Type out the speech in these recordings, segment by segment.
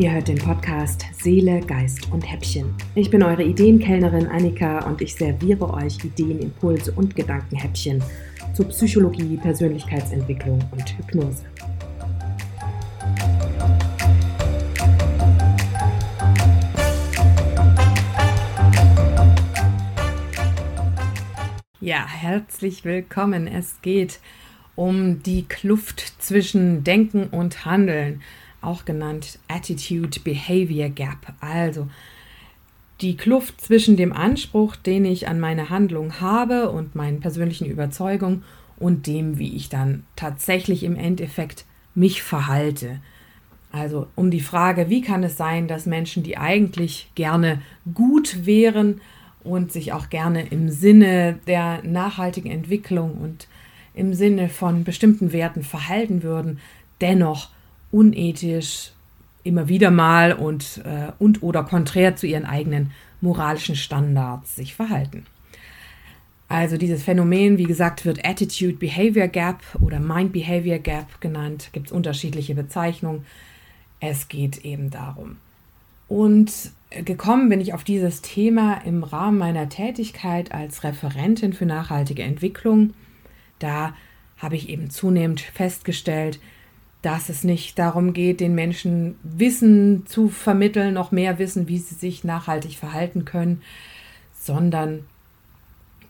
Ihr hört den Podcast Seele, Geist und Häppchen. Ich bin eure Ideenkellnerin Annika und ich serviere euch Ideen, Impulse und Gedankenhäppchen zu Psychologie, Persönlichkeitsentwicklung und Hypnose. Ja, herzlich willkommen. Es geht um die Kluft zwischen Denken und Handeln auch genannt Attitude Behavior Gap. Also die Kluft zwischen dem Anspruch, den ich an meine Handlung habe und meinen persönlichen Überzeugungen und dem, wie ich dann tatsächlich im Endeffekt mich verhalte. Also um die Frage, wie kann es sein, dass Menschen, die eigentlich gerne gut wären und sich auch gerne im Sinne der nachhaltigen Entwicklung und im Sinne von bestimmten Werten verhalten würden, dennoch unethisch immer wieder mal und, äh, und oder konträr zu ihren eigenen moralischen Standards sich verhalten. Also dieses Phänomen, wie gesagt, wird Attitude Behavior Gap oder Mind Behavior Gap genannt. Gibt es unterschiedliche Bezeichnungen. Es geht eben darum. Und gekommen bin ich auf dieses Thema im Rahmen meiner Tätigkeit als Referentin für nachhaltige Entwicklung. Da habe ich eben zunehmend festgestellt, dass es nicht darum geht, den Menschen Wissen zu vermitteln, noch mehr Wissen, wie sie sich nachhaltig verhalten können, sondern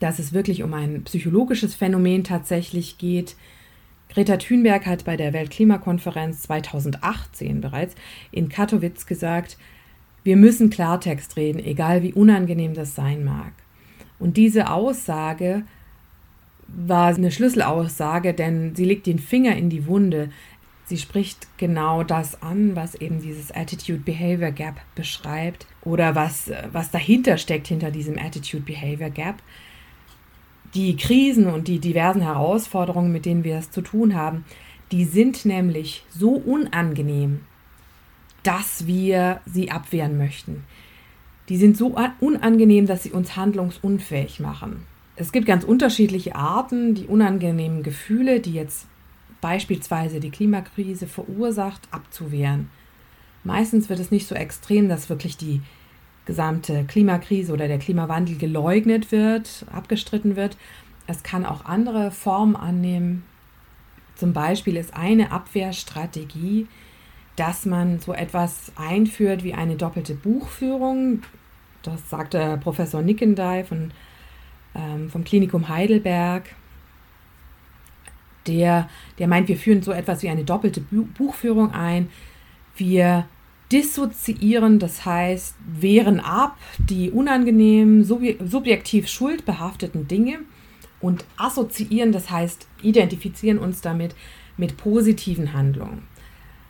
dass es wirklich um ein psychologisches Phänomen tatsächlich geht. Greta Thunberg hat bei der Weltklimakonferenz 2018 bereits in Katowice gesagt, wir müssen Klartext reden, egal wie unangenehm das sein mag. Und diese Aussage war eine Schlüsselaussage, denn sie legt den Finger in die Wunde. Sie spricht genau das an, was eben dieses Attitude-Behavior Gap beschreibt oder was, was dahinter steckt hinter diesem Attitude-Behavior Gap. Die Krisen und die diversen Herausforderungen, mit denen wir es zu tun haben, die sind nämlich so unangenehm, dass wir sie abwehren möchten. Die sind so unangenehm, dass sie uns handlungsunfähig machen. Es gibt ganz unterschiedliche Arten, die unangenehmen Gefühle, die jetzt beispielsweise die Klimakrise verursacht, abzuwehren. Meistens wird es nicht so extrem, dass wirklich die gesamte Klimakrise oder der Klimawandel geleugnet wird, abgestritten wird. Es kann auch andere Formen annehmen. Zum Beispiel ist eine Abwehrstrategie, dass man so etwas einführt wie eine doppelte Buchführung. Das sagte Professor Nickendey von, ähm, vom Klinikum Heidelberg der, der meint, wir führen so etwas wie eine doppelte Buchführung ein. Wir dissoziieren, das heißt, wehren ab die unangenehmen, subjektiv schuldbehafteten Dinge und assoziieren, das heißt, identifizieren uns damit mit positiven Handlungen.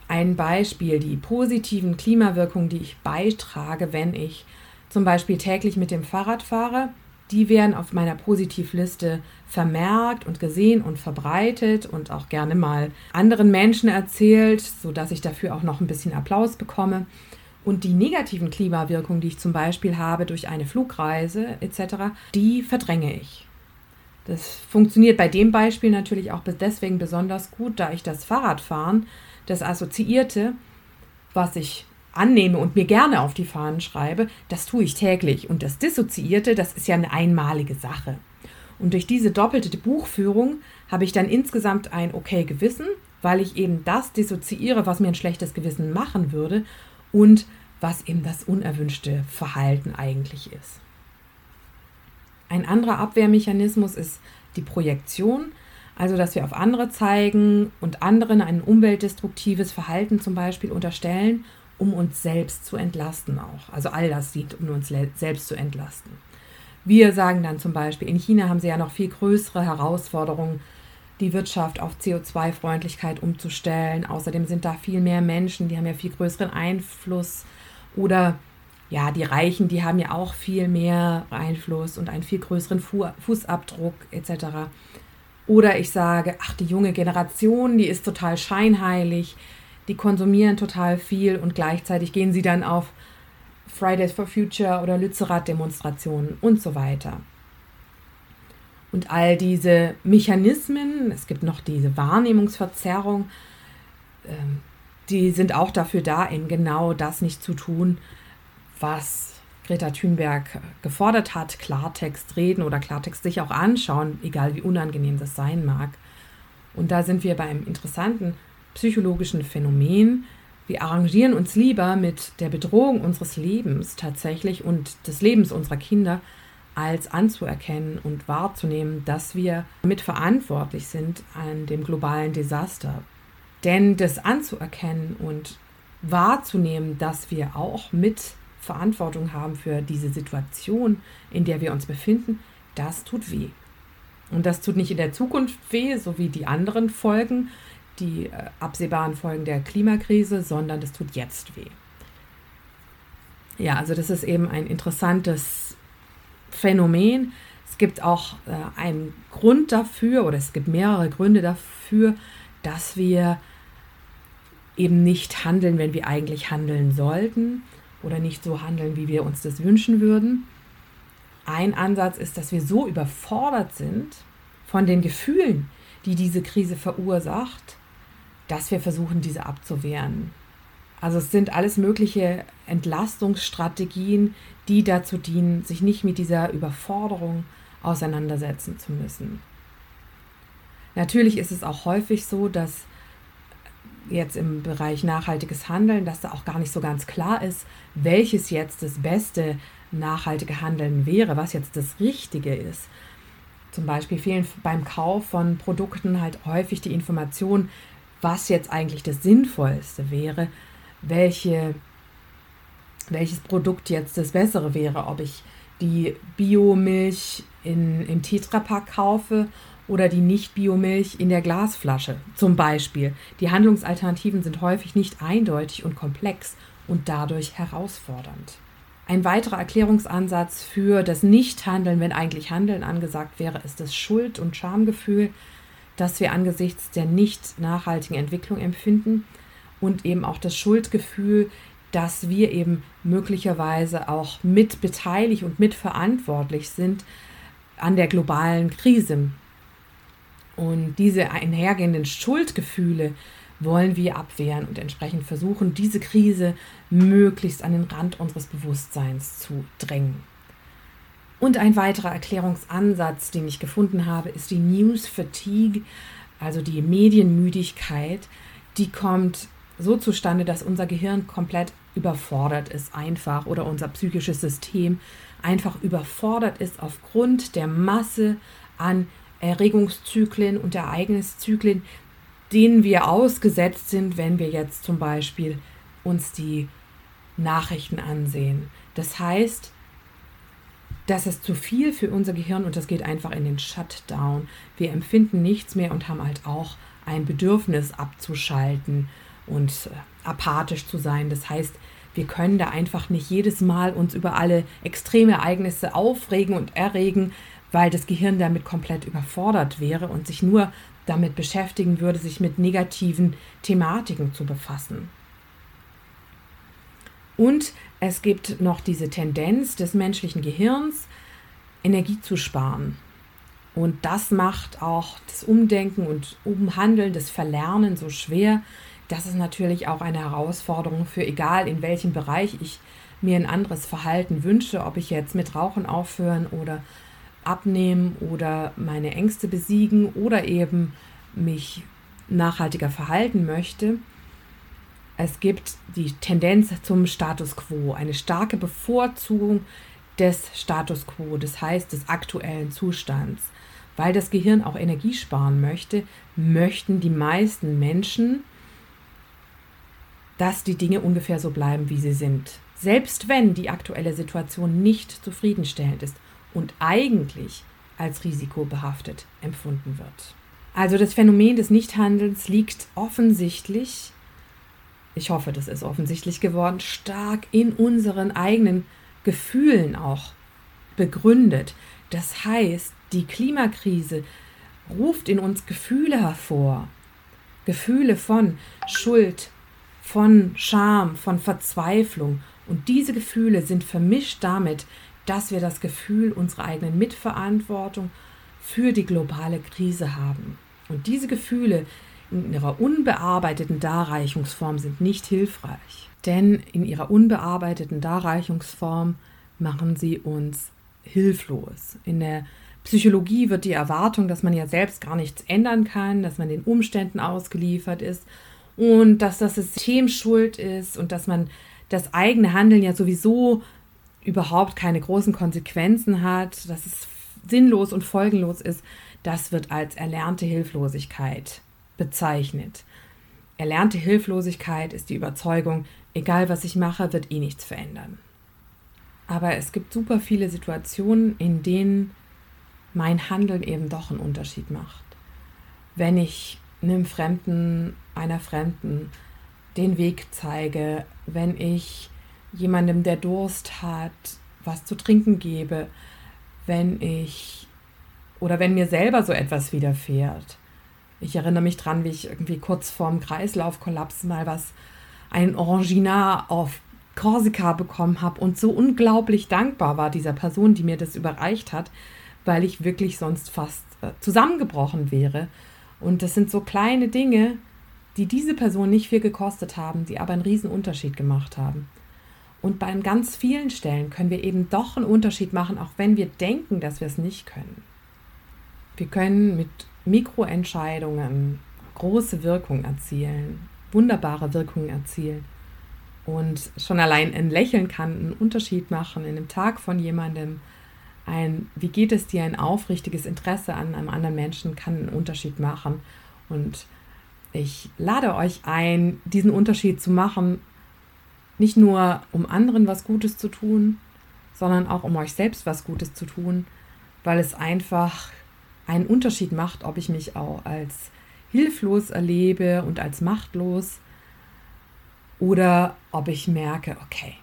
Ein Beispiel, die positiven Klimawirkungen, die ich beitrage, wenn ich zum Beispiel täglich mit dem Fahrrad fahre, die werden auf meiner Positivliste vermerkt und gesehen und verbreitet und auch gerne mal anderen Menschen erzählt, sodass ich dafür auch noch ein bisschen Applaus bekomme. Und die negativen Klimawirkungen, die ich zum Beispiel habe durch eine Flugreise etc., die verdränge ich. Das funktioniert bei dem Beispiel natürlich auch deswegen besonders gut, da ich das Fahrradfahren, das Assoziierte, was ich annehme und mir gerne auf die Fahnen schreibe, das tue ich täglich. Und das Dissoziierte, das ist ja eine einmalige Sache. Und durch diese doppelte Buchführung habe ich dann insgesamt ein okay Gewissen, weil ich eben das dissoziiere, was mir ein schlechtes Gewissen machen würde und was eben das unerwünschte Verhalten eigentlich ist. Ein anderer Abwehrmechanismus ist die Projektion, also dass wir auf andere zeigen und anderen ein umweltdestruktives Verhalten zum Beispiel unterstellen um uns selbst zu entlasten auch. Also all das dient, um uns selbst zu entlasten. Wir sagen dann zum Beispiel, in China haben sie ja noch viel größere Herausforderungen, die Wirtschaft auf CO2-Freundlichkeit umzustellen. Außerdem sind da viel mehr Menschen, die haben ja viel größeren Einfluss. Oder ja, die Reichen, die haben ja auch viel mehr Einfluss und einen viel größeren Fu Fußabdruck etc. Oder ich sage, ach, die junge Generation, die ist total scheinheilig die konsumieren total viel und gleichzeitig gehen sie dann auf Fridays for Future oder Lützerath-Demonstrationen und so weiter. Und all diese Mechanismen, es gibt noch diese Wahrnehmungsverzerrung, ähm, die sind auch dafür da, eben genau das nicht zu tun, was Greta Thunberg gefordert hat, Klartext reden oder Klartext sich auch anschauen, egal wie unangenehm das sein mag. Und da sind wir bei einem interessanten psychologischen Phänomen. Wir arrangieren uns lieber mit der Bedrohung unseres Lebens tatsächlich und des Lebens unserer Kinder, als anzuerkennen und wahrzunehmen, dass wir mitverantwortlich sind an dem globalen Desaster. Denn das anzuerkennen und wahrzunehmen, dass wir auch mit Verantwortung haben für diese Situation, in der wir uns befinden, das tut weh. Und das tut nicht in der Zukunft weh, so wie die anderen Folgen, die äh, absehbaren Folgen der Klimakrise, sondern das tut jetzt weh. Ja, also das ist eben ein interessantes Phänomen. Es gibt auch äh, einen Grund dafür, oder es gibt mehrere Gründe dafür, dass wir eben nicht handeln, wenn wir eigentlich handeln sollten oder nicht so handeln, wie wir uns das wünschen würden. Ein Ansatz ist, dass wir so überfordert sind von den Gefühlen, die diese Krise verursacht, dass wir versuchen, diese abzuwehren. Also es sind alles mögliche Entlastungsstrategien, die dazu dienen, sich nicht mit dieser Überforderung auseinandersetzen zu müssen. Natürlich ist es auch häufig so, dass jetzt im Bereich nachhaltiges Handeln, dass da auch gar nicht so ganz klar ist, welches jetzt das beste nachhaltige Handeln wäre, was jetzt das Richtige ist. Zum Beispiel fehlen beim Kauf von Produkten halt häufig die Informationen, was jetzt eigentlich das Sinnvollste wäre, welche, welches Produkt jetzt das Bessere wäre, ob ich die Biomilch im Tetrapack kaufe oder die Nicht-Biomilch in der Glasflasche zum Beispiel. Die Handlungsalternativen sind häufig nicht eindeutig und komplex und dadurch herausfordernd. Ein weiterer Erklärungsansatz für das Nichthandeln, wenn eigentlich Handeln angesagt wäre, ist das Schuld- und Schamgefühl, das wir angesichts der nicht nachhaltigen Entwicklung empfinden und eben auch das Schuldgefühl, dass wir eben möglicherweise auch mit beteiligt und mitverantwortlich sind an der globalen Krise, und diese einhergehenden Schuldgefühle wollen wir abwehren und entsprechend versuchen, diese Krise möglichst an den Rand unseres Bewusstseins zu drängen. Und ein weiterer Erklärungsansatz, den ich gefunden habe, ist die News Fatigue, also die Medienmüdigkeit. Die kommt so zustande, dass unser Gehirn komplett überfordert ist, einfach, oder unser psychisches System einfach überfordert ist aufgrund der Masse an Erregungszyklen und Ereigniszyklen, denen wir ausgesetzt sind, wenn wir jetzt zum Beispiel uns die Nachrichten ansehen. Das heißt, das ist zu viel für unser Gehirn und das geht einfach in den Shutdown. Wir empfinden nichts mehr und haben halt auch ein Bedürfnis abzuschalten und äh, apathisch zu sein. Das heißt, wir können da einfach nicht jedes Mal uns über alle extreme Ereignisse aufregen und erregen, weil das Gehirn damit komplett überfordert wäre und sich nur damit beschäftigen würde, sich mit negativen Thematiken zu befassen. Und es gibt noch diese Tendenz des menschlichen Gehirns, Energie zu sparen. Und das macht auch das Umdenken und Umhandeln, das Verlernen so schwer. Das ist natürlich auch eine Herausforderung für egal in welchem Bereich ich mir ein anderes Verhalten wünsche, ob ich jetzt mit Rauchen aufhören oder abnehmen oder meine Ängste besiegen oder eben mich nachhaltiger verhalten möchte. Es gibt die Tendenz zum Status quo, eine starke Bevorzugung des Status quo, das heißt des aktuellen Zustands. Weil das Gehirn auch Energie sparen möchte, möchten die meisten Menschen, dass die Dinge ungefähr so bleiben, wie sie sind. Selbst wenn die aktuelle Situation nicht zufriedenstellend ist und eigentlich als risikobehaftet empfunden wird. Also das Phänomen des Nichthandelns liegt offensichtlich, ich hoffe, das ist offensichtlich geworden, stark in unseren eigenen Gefühlen auch begründet. Das heißt, die Klimakrise ruft in uns Gefühle hervor. Gefühle von Schuld, von Scham, von Verzweiflung. Und diese Gefühle sind vermischt damit, dass wir das Gefühl unserer eigenen Mitverantwortung für die globale Krise haben. Und diese Gefühle, in ihrer unbearbeiteten Darreichungsform sind nicht hilfreich. Denn in ihrer unbearbeiteten Darreichungsform machen sie uns hilflos. In der Psychologie wird die Erwartung, dass man ja selbst gar nichts ändern kann, dass man den Umständen ausgeliefert ist und dass das System schuld ist und dass man das eigene Handeln ja sowieso überhaupt keine großen Konsequenzen hat, dass es sinnlos und folgenlos ist, das wird als erlernte Hilflosigkeit bezeichnet. Erlernte Hilflosigkeit ist die Überzeugung, egal was ich mache, wird eh nichts verändern. Aber es gibt super viele Situationen, in denen mein Handeln eben doch einen Unterschied macht. Wenn ich einem Fremden, einer Fremden den Weg zeige, wenn ich jemandem, der Durst hat, was zu trinken gebe, wenn ich oder wenn mir selber so etwas widerfährt. Ich erinnere mich dran, wie ich irgendwie kurz vorm Kreislaufkollaps mal was, ein Oranginar auf Korsika bekommen habe und so unglaublich dankbar war dieser Person, die mir das überreicht hat, weil ich wirklich sonst fast äh, zusammengebrochen wäre. Und das sind so kleine Dinge, die diese Person nicht viel gekostet haben, die aber einen riesen Unterschied gemacht haben. Und bei ganz vielen Stellen können wir eben doch einen Unterschied machen, auch wenn wir denken, dass wir es nicht können. Wir können mit Mikroentscheidungen große Wirkung erzielen, wunderbare Wirkungen erzielen. Und schon allein ein Lächeln kann einen Unterschied machen in einem Tag von jemandem. Ein, wie geht es dir, ein aufrichtiges Interesse an einem anderen Menschen kann einen Unterschied machen. Und ich lade euch ein, diesen Unterschied zu machen, nicht nur um anderen was Gutes zu tun, sondern auch um euch selbst was Gutes zu tun, weil es einfach einen Unterschied macht, ob ich mich auch als hilflos erlebe und als machtlos oder ob ich merke, okay,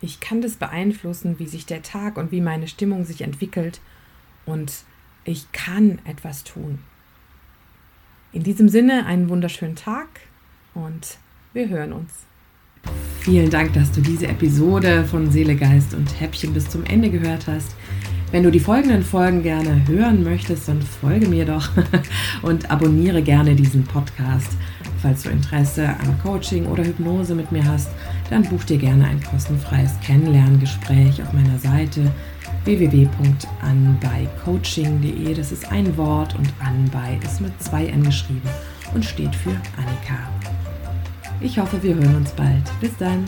ich kann das beeinflussen, wie sich der Tag und wie meine Stimmung sich entwickelt und ich kann etwas tun. In diesem Sinne einen wunderschönen Tag und wir hören uns. Vielen Dank, dass du diese Episode von Seele, Geist und Häppchen bis zum Ende gehört hast. Wenn du die folgenden Folgen gerne hören möchtest, dann folge mir doch und abonniere gerne diesen Podcast. Falls du Interesse an Coaching oder Hypnose mit mir hast, dann buch dir gerne ein kostenfreies Kennenlerngespräch auf meiner Seite www.anbeicoaching.de. Das ist ein Wort und Anbei ist mit zwei N geschrieben und steht für Annika. Ich hoffe, wir hören uns bald. Bis dann.